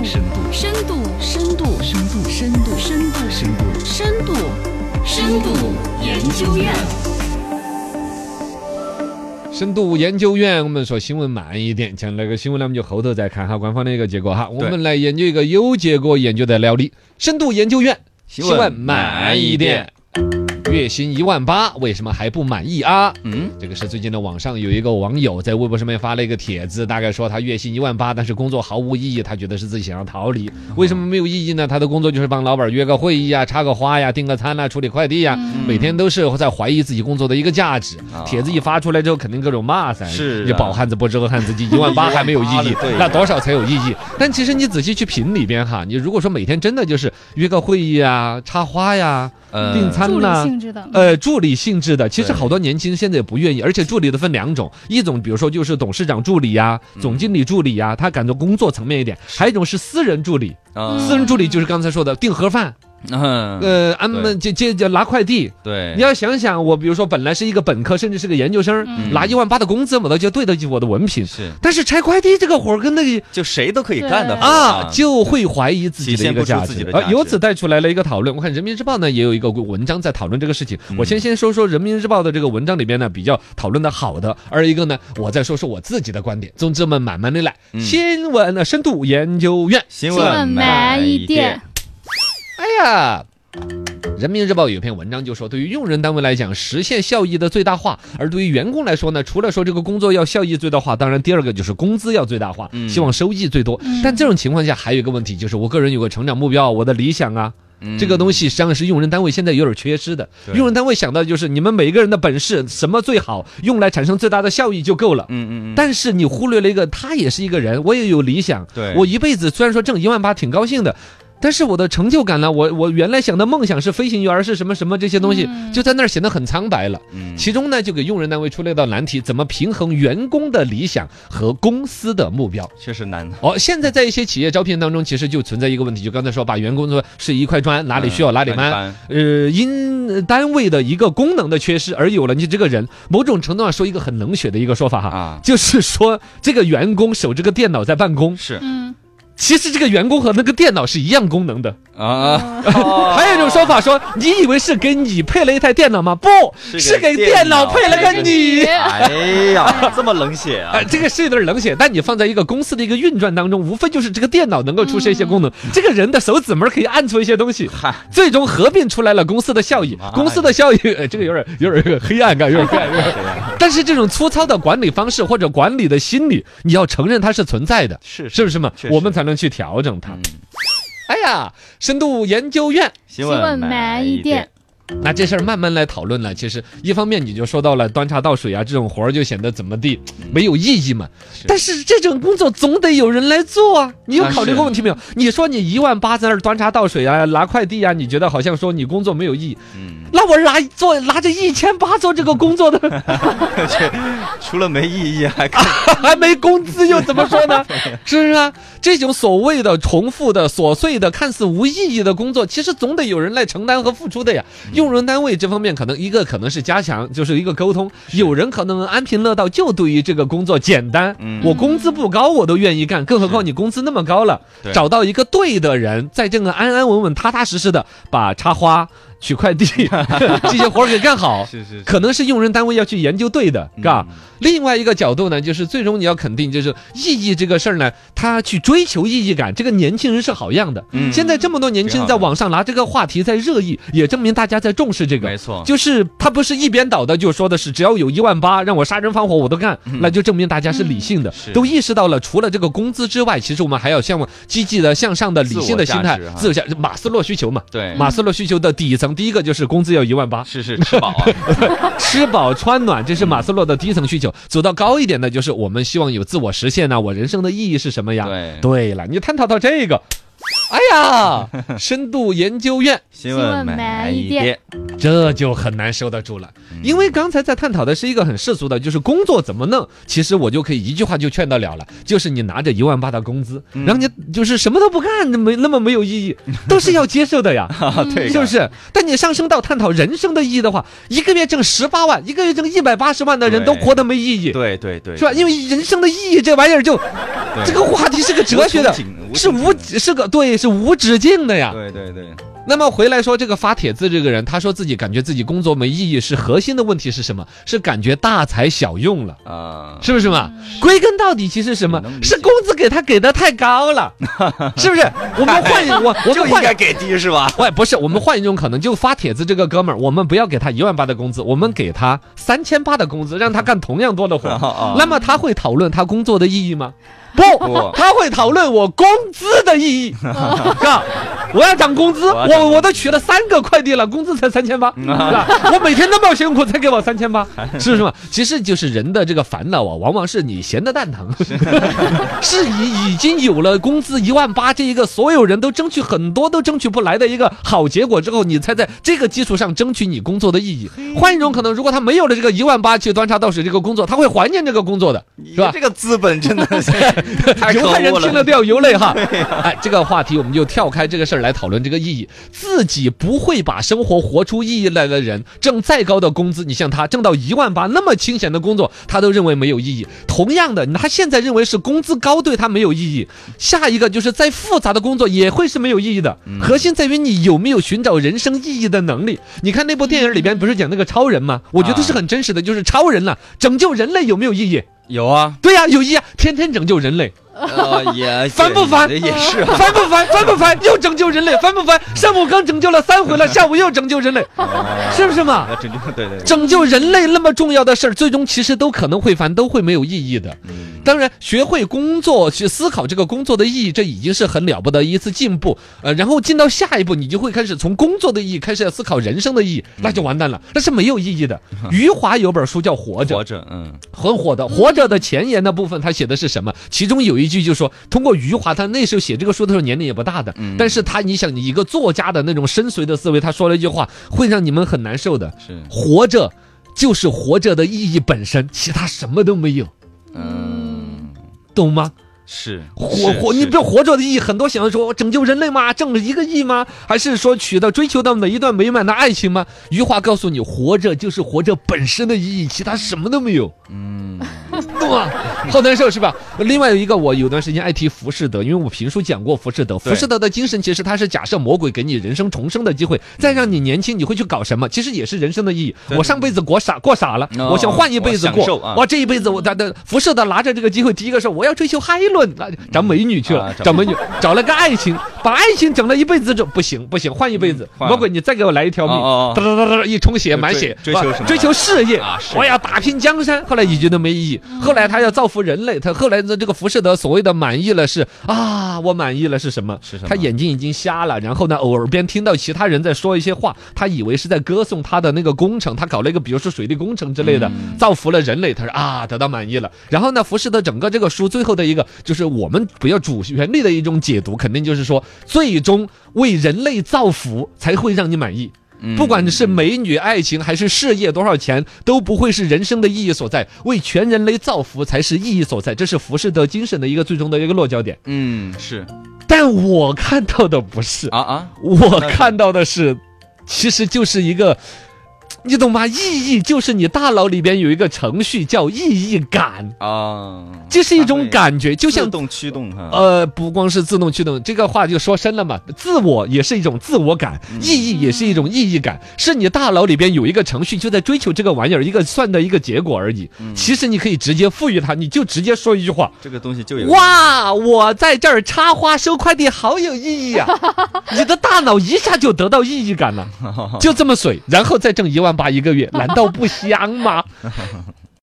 度，深度，深度，深度，深度，深度，深度，深度，深度，深度研究院。深度研究院，我们说新闻慢一点，像那个新闻呢，我们就后头再看哈官方的一个结果哈。我们来研究一个有结果研究的了的，深度研究院，新闻慢一点。月薪一万八，为什么还不满意啊？嗯，这个是最近的网上有一个网友在微博上面发了一个帖子，大概说他月薪一万八，但是工作毫无意义，他觉得是自己想要逃离。为什么没有意义呢？他的工作就是帮老板约个会议啊，插个花呀，订个餐呐，处理快递呀，每天都是在怀疑自己工作的一个价值。帖子一发出来之后，肯定各种骂噻，是你饱汉子不知饿汉子饥，一万八还没有意义，那多少才有意义？但其实你仔细去品里边哈，你如果说每天真的就是约个会议啊，插花呀。订餐呢？呃，助理性质的，其实好多年轻人现在也不愿意，而且助理的分两种，一种比如说就是董事长助理呀、总经理助理呀，他感觉工作层面一点；还有一种是私人助理，私人助理就是刚才说的订盒饭。嗯，呃，俺们就就就拿快递，对，你要想想，我比如说本来是一个本科，甚至是个研究生，拿一万八的工资，我都就对得起我的文凭。是，但是拆快递这个活儿跟那个就谁都可以干的啊，就会怀疑自己的一个价值。啊，由此带出来了一个讨论。我看人民日报呢也有一个文章在讨论这个事情。我先先说说人民日报的这个文章里边呢比较讨论的好的，而一个呢我再说说我自己的观点。总之我们慢慢的来。新闻的深度研究院，新闻慢一点。哎呀。人民日报有篇文章就说，对于用人单位来讲，实现效益的最大化；而对于员工来说呢，除了说这个工作要效益最大化，当然第二个就是工资要最大化，希望收益最多。但这种情况下还有一个问题，就是我个人有个成长目标，我的理想啊，这个东西实际上是用人单位现在有点缺失的。用人单位想到就是你们每一个人的本事什么最好，用来产生最大的效益就够了。嗯嗯嗯。但是你忽略了一个，他也是一个人，我也有理想。对，我一辈子虽然说挣一万八挺高兴的。但是我的成就感呢？我我原来想的梦想是飞行员，是什么什么这些东西，就在那儿显得很苍白了。其中呢，就给用人单位出了一道难题：怎么平衡员工的理想和公司的目标？确实难。哦，现在在一些企业招聘当中，其实就存在一个问题，就刚才说，把员工说是一块砖，哪里需要哪里搬。呃，因单位的一个功能的缺失而有了你这个人。某种程度上说，一个很冷血的一个说法哈，就是说这个员工守这个电脑在办公。是。其实这个员工和那个电脑是一样功能的啊。还有一种说法说，你以为是给你配了一台电脑吗？不是给电脑配了个你。哎呀，这么冷血啊！这个是有点冷血，但你放在一个公司的一个运转当中，无非就是这个电脑能够出现一些功能，这个人的手指门可以按出一些东西。嗨，最终合并出来了公司的效益。公司的效益，这个有点有点黑暗感，有点黑暗。但是这种粗糙的管理方式或者管理的心理，你要承认它是存在的，是是不是嘛？我们才能。去调整它。哎呀，深度研究院，新闻慢一点。那这事儿慢慢来讨论了。其实一方面你就说到了端茶倒水啊这种活儿就显得怎么地没有意义嘛。但是这种工作总得有人来做啊。你有考虑过问题没有？你说你一万八在那儿端茶倒水啊拿快递啊，你觉得好像说你工作没有意义。嗯。那我拿做拿着一千八做这个工作的，除了没意义还 还没工资又怎么说呢？是不是啊？这种所谓的重复的琐碎的看似无意义的工作，其实总得有人来承担和付出的呀。用人单位这方面可能一个可能是加强，就是一个沟通。有人可能安贫乐道，就对于这个工作简单，我工资不高我都愿意干，更何况你工资那么高了，找到一个对的人，在这个安安稳稳、踏踏实实的把插花。取快递 这些活儿给干好，是是，可能是用人单位要去研究对的，是吧。另外一个角度呢，就是最终你要肯定，就是意义这个事儿呢，他去追求意义感，这个年轻人是好样的。嗯，现在这么多年轻人在网上拿这个话题在热议，也证明大家在重视这个。没错，就是他不是一边倒的，就说的是只要有一万八让我杀人放火我都干，那就证明大家是理性的，都意识到了除了这个工资之外，其实我们还要向积极的向上的理性的心态，自我价马斯洛需求嘛。对，马斯洛需求的底层。第一个就是工资要一万八，是是吃饱啊，吃饱穿暖，这是马斯洛的第一层需求。走到高一点的，就是我们希望有自我实现呢。我人生的意义是什么呀？对，对了，你探讨到这个。哎呀，深度研究院。新闻慢一点，这就很难收得住了。因为刚才在探讨的是一个很世俗的，就是工作怎么弄。其实我就可以一句话就劝得了了，就是你拿着一万八的工资，然后你就是什么都不干，没那么没有意义，都是要接受的呀，对，是不是？但你上升到探讨人生的意义的话，一个月挣十八万，一个月挣一百八十万的人都活得没意义，对对对，是吧？因为人生的意义这玩意儿就，这个话题是个哲学的。是无是个对是无止境的呀。对对对，那么回来说，这个发帖子这个人，他说自己感觉自己工作没意义，是核心的问题是什么？是感觉大材小用了。啊，是不是嘛？归根到底，其实什么是工资给他给的太高了，是不是？我们换一我我就应们换该给低是吧？喂，不是，我们换一种可能，就发帖子这个哥们儿，我们不要给他一万八的工资，我们给他三千八的工资，让他干同样多的活。那么他会讨论他工作的意义吗？不不，他会讨论我工资的意义。哥，我要涨工资，我我我都取了三个快递了，工资才三千八，是吧？我每天那么辛苦才给我三千八，是不是嘛？其实就是人的这个烦恼啊，往往是你闲的蛋疼，是已已经有了工资一万八这一个所有人都争取很多都争取不来的一个好结果之后，你才在这个基础上争取你工作的意义。换一种可能，如果他没有了这个一万八去端茶倒水这个工作，他会怀念这个工作的，是吧你？这个资本真的是 犹太人听了都要流泪哈。哎，这个话题我们就跳开这个事儿来讨论这个意义。自己不会把生活活出意义来的人，挣再高的工资，你像他挣到一万八那么清闲的工作，他都认为没有意义。同样的，他现在认为是工资高对他没有意义，下一个就是再复杂的工作也会是没有意义的。核心在于你有没有寻找人生意义的能力。你看那部电影里边不是讲那个超人吗？我觉得是很真实的，就是超人了、拯救人类有没有意义？有啊，对呀、有意义啊，天天拯救人类。呃也 烦不烦？也是啊，烦不烦？烦不烦？又拯救人类，烦不烦？上午刚拯救了三回了，下午又拯救人类，是不是嘛？拯救对对对，拯救人类那么重要的事儿，最终其实都可能会烦，都会没有意义的。嗯当然，学会工作去思考这个工作的意义，这已经是很了不得一次进步。呃，然后进到下一步，你就会开始从工作的意义开始要思考人生的意义，那就完蛋了，那是没有意义的。余华有本书叫《活着》，活着，嗯，很火的。活着的前言的部分，他写的是什么？其中有一句就说，通过余华，他那时候写这个书的时候年龄也不大的，嗯但是他你想，你一个作家的那种深邃的思维，他说了一句话，会让你们很难受的。是，活着就是活着的意义本身，其他什么都没有，嗯，懂吗？是活活，你不要活着的意义，很多想要说拯救人类吗？挣了一个亿吗？还是说取得追求到每一段美满的爱情吗？余华告诉你，活着就是活着本身的意义，其他什么都没有。嗯，懂吗？好难受是吧？另外有一个，我有段时间爱提浮士德，因为我评书讲过浮士德。对浮士德的精神其实他是假设魔鬼给你人生重生的机会，再让你年轻，你会去搞什么？其实也是人生的意义。我上辈子过傻过傻了，哦我想换一辈子过我这一辈子我的的浮士德拿着这个机会，第一个是我要追求海伦，那找美女去了找美女，找了个爱情，把爱情整了一辈子这不行不行，换一辈子。魔鬼，你再给我来一条命哒哒哒哒一充血满血，追追求什么追求事业啊我要打拼江山。后来一句都没意义。后来他要造福人类，他后来的这个浮士德所谓的满意了是啊，我满意了是什么？是什么他眼睛已经瞎了，然后呢，偶尔边听到其他人在说一些话，他以为是在歌颂他的那个工程，他搞了一个比如说水利工程之类的，嗯造福了人类。他说啊，得到满意了。然后呢，浮士德整个这个书最后的一个就是我们不要主旋律的一种解读，肯定就是说，最终为人类造福才会让你满意。嗯不管是美女、爱情还是事业，多少钱都不会是人生的意义所在。为全人类造福才是意义所在，这是浮士德精神的一个最终的一个落脚点。嗯是但我看到的不是，啊啊，我看到的是，其实就是一个。你懂吗？意义就是你大脑里边有一个程序叫意义感，啊，这是一种感觉，就像自动驱动哈，呃，不光是自动驱动，这个话就说深了嘛。自我也是一种自我感，意义也是一种意义感，是你大脑里边有一个程序就在追求这个玩意儿，一个算的一个结果而已。其实你可以直接赋予它，你就直接说一句话。这个东西就有哇！我在这儿插花收快递，好有意义啊！你的大脑一下就得到意义感了，就这么水，然后再挣一八一个月，难道不香吗？